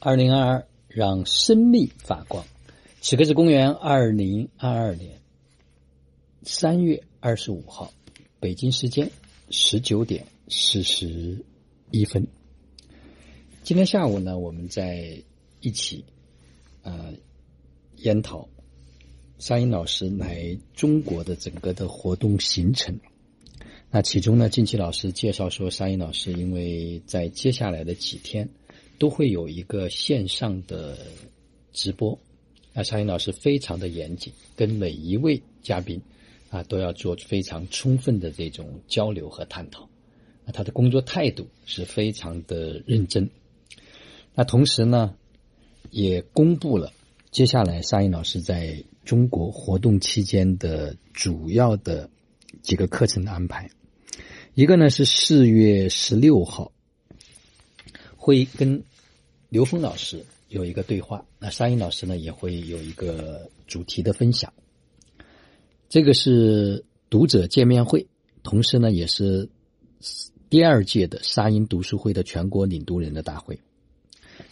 二零二二，让生命发光。此刻是公元二零二二年三月二十五号，北京时间十九点四十一分。今天下午呢，我们在一起呃研讨沙英老师来中国的整个的活动行程。那其中呢，近期老师介绍说，沙英老师因为在接下来的几天。都会有一个线上的直播，那沙英老师非常的严谨，跟每一位嘉宾啊都要做非常充分的这种交流和探讨，啊，他的工作态度是非常的认真。那同时呢，也公布了接下来沙英老师在中国活动期间的主要的几个课程的安排，一个呢是四月十六号。会跟刘峰老师有一个对话，那沙英老师呢也会有一个主题的分享。这个是读者见面会，同时呢也是第二届的沙英读书会的全国领读人的大会。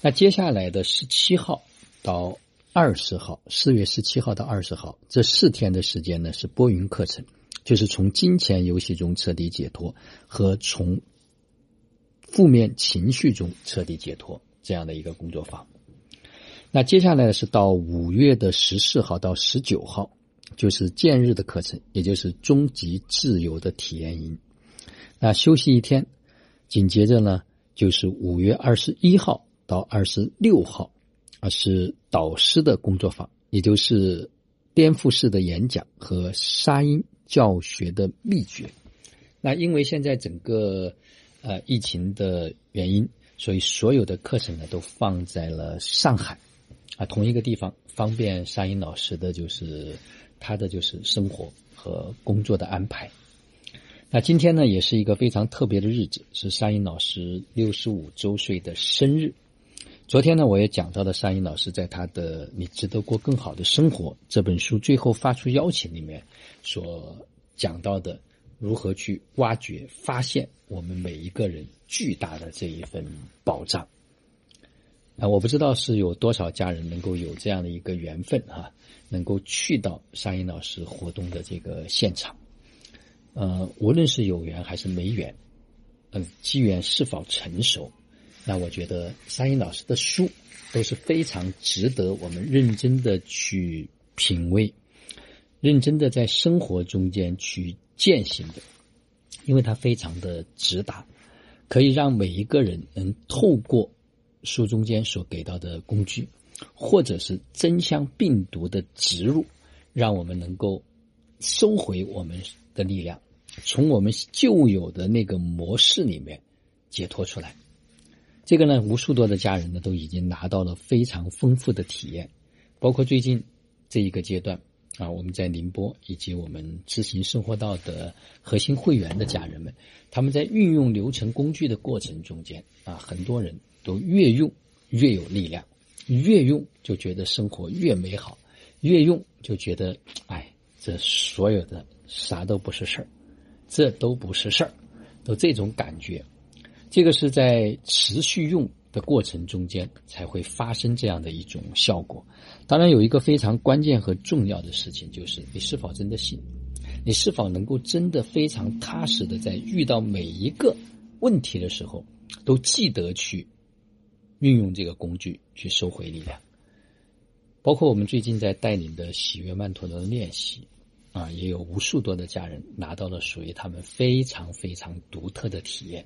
那接下来的十七号到二十号，四月十七号到二十号这四天的时间呢是播云课程，就是从金钱游戏中彻底解脱和从。负面情绪中彻底解脱这样的一个工作坊。那接下来是到五月的十四号到十九号，就是建日的课程，也就是终极自由的体验营。那休息一天，紧接着呢就是五月二十一号到二十六号，啊是导师的工作坊，也就是颠覆式的演讲和沙音教学的秘诀。那因为现在整个。呃，疫情的原因，所以所有的课程呢都放在了上海，啊，同一个地方，方便沙英老师的就是他的就是生活和工作的安排。那今天呢，也是一个非常特别的日子，是沙英老师六十五周岁的生日。昨天呢，我也讲到了沙英老师在他的《你值得过更好的生活》这本书最后发出邀请里面所讲到的。如何去挖掘、发现我们每一个人巨大的这一份宝藏？啊，我不知道是有多少家人能够有这样的一个缘分啊，能够去到沙英老师活动的这个现场。呃，无论是有缘还是没缘，嗯，机缘是否成熟，那我觉得沙英老师的书都是非常值得我们认真的去品味，认真的在生活中间去。践行的，因为它非常的直达，可以让每一个人能透过书中间所给到的工具，或者是真香病毒的植入，让我们能够收回我们的力量，从我们旧有的那个模式里面解脱出来。这个呢，无数多的家人呢都已经拿到了非常丰富的体验，包括最近这一个阶段。啊，我们在宁波以及我们知行生活道的核心会员的家人们，他们在运用流程工具的过程中间，啊，很多人都越用越有力量，越用就觉得生活越美好，越用就觉得，哎，这所有的啥都不是事儿，这都不是事儿，都这种感觉，这个是在持续用。的过程中间才会发生这样的一种效果。当然，有一个非常关键和重要的事情，就是你是否真的信，你是否能够真的非常踏实的在遇到每一个问题的时候，都记得去运用这个工具去收回力量。包括我们最近在带领的喜悦曼陀罗的练习，啊，也有无数多的家人拿到了属于他们非常非常独特的体验。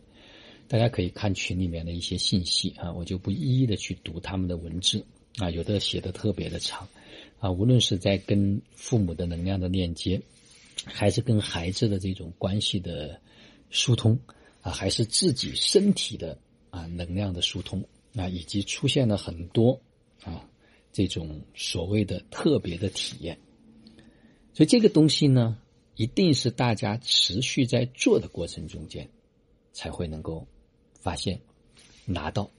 大家可以看群里面的一些信息啊，我就不一一的去读他们的文字啊，有的写的特别的长啊，无论是在跟父母的能量的链接，还是跟孩子的这种关系的疏通啊，还是自己身体的啊能量的疏通啊，以及出现了很多啊这种所谓的特别的体验，所以这个东西呢，一定是大家持续在做的过程中间才会能够。发现，拿到，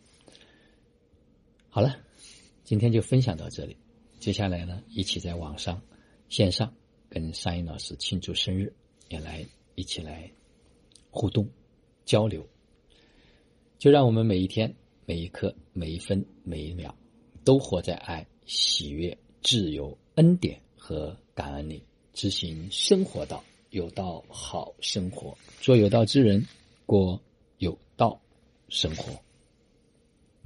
好了，今天就分享到这里。接下来呢，一起在网上、线上跟沙英老师庆祝生日，也来一起来互动、交流。就让我们每一天、每一刻、每一分、每一秒，都活在爱、喜悦、自由、恩典和感恩里，执行生活道，有道好生活，做有道之人，过有道生活。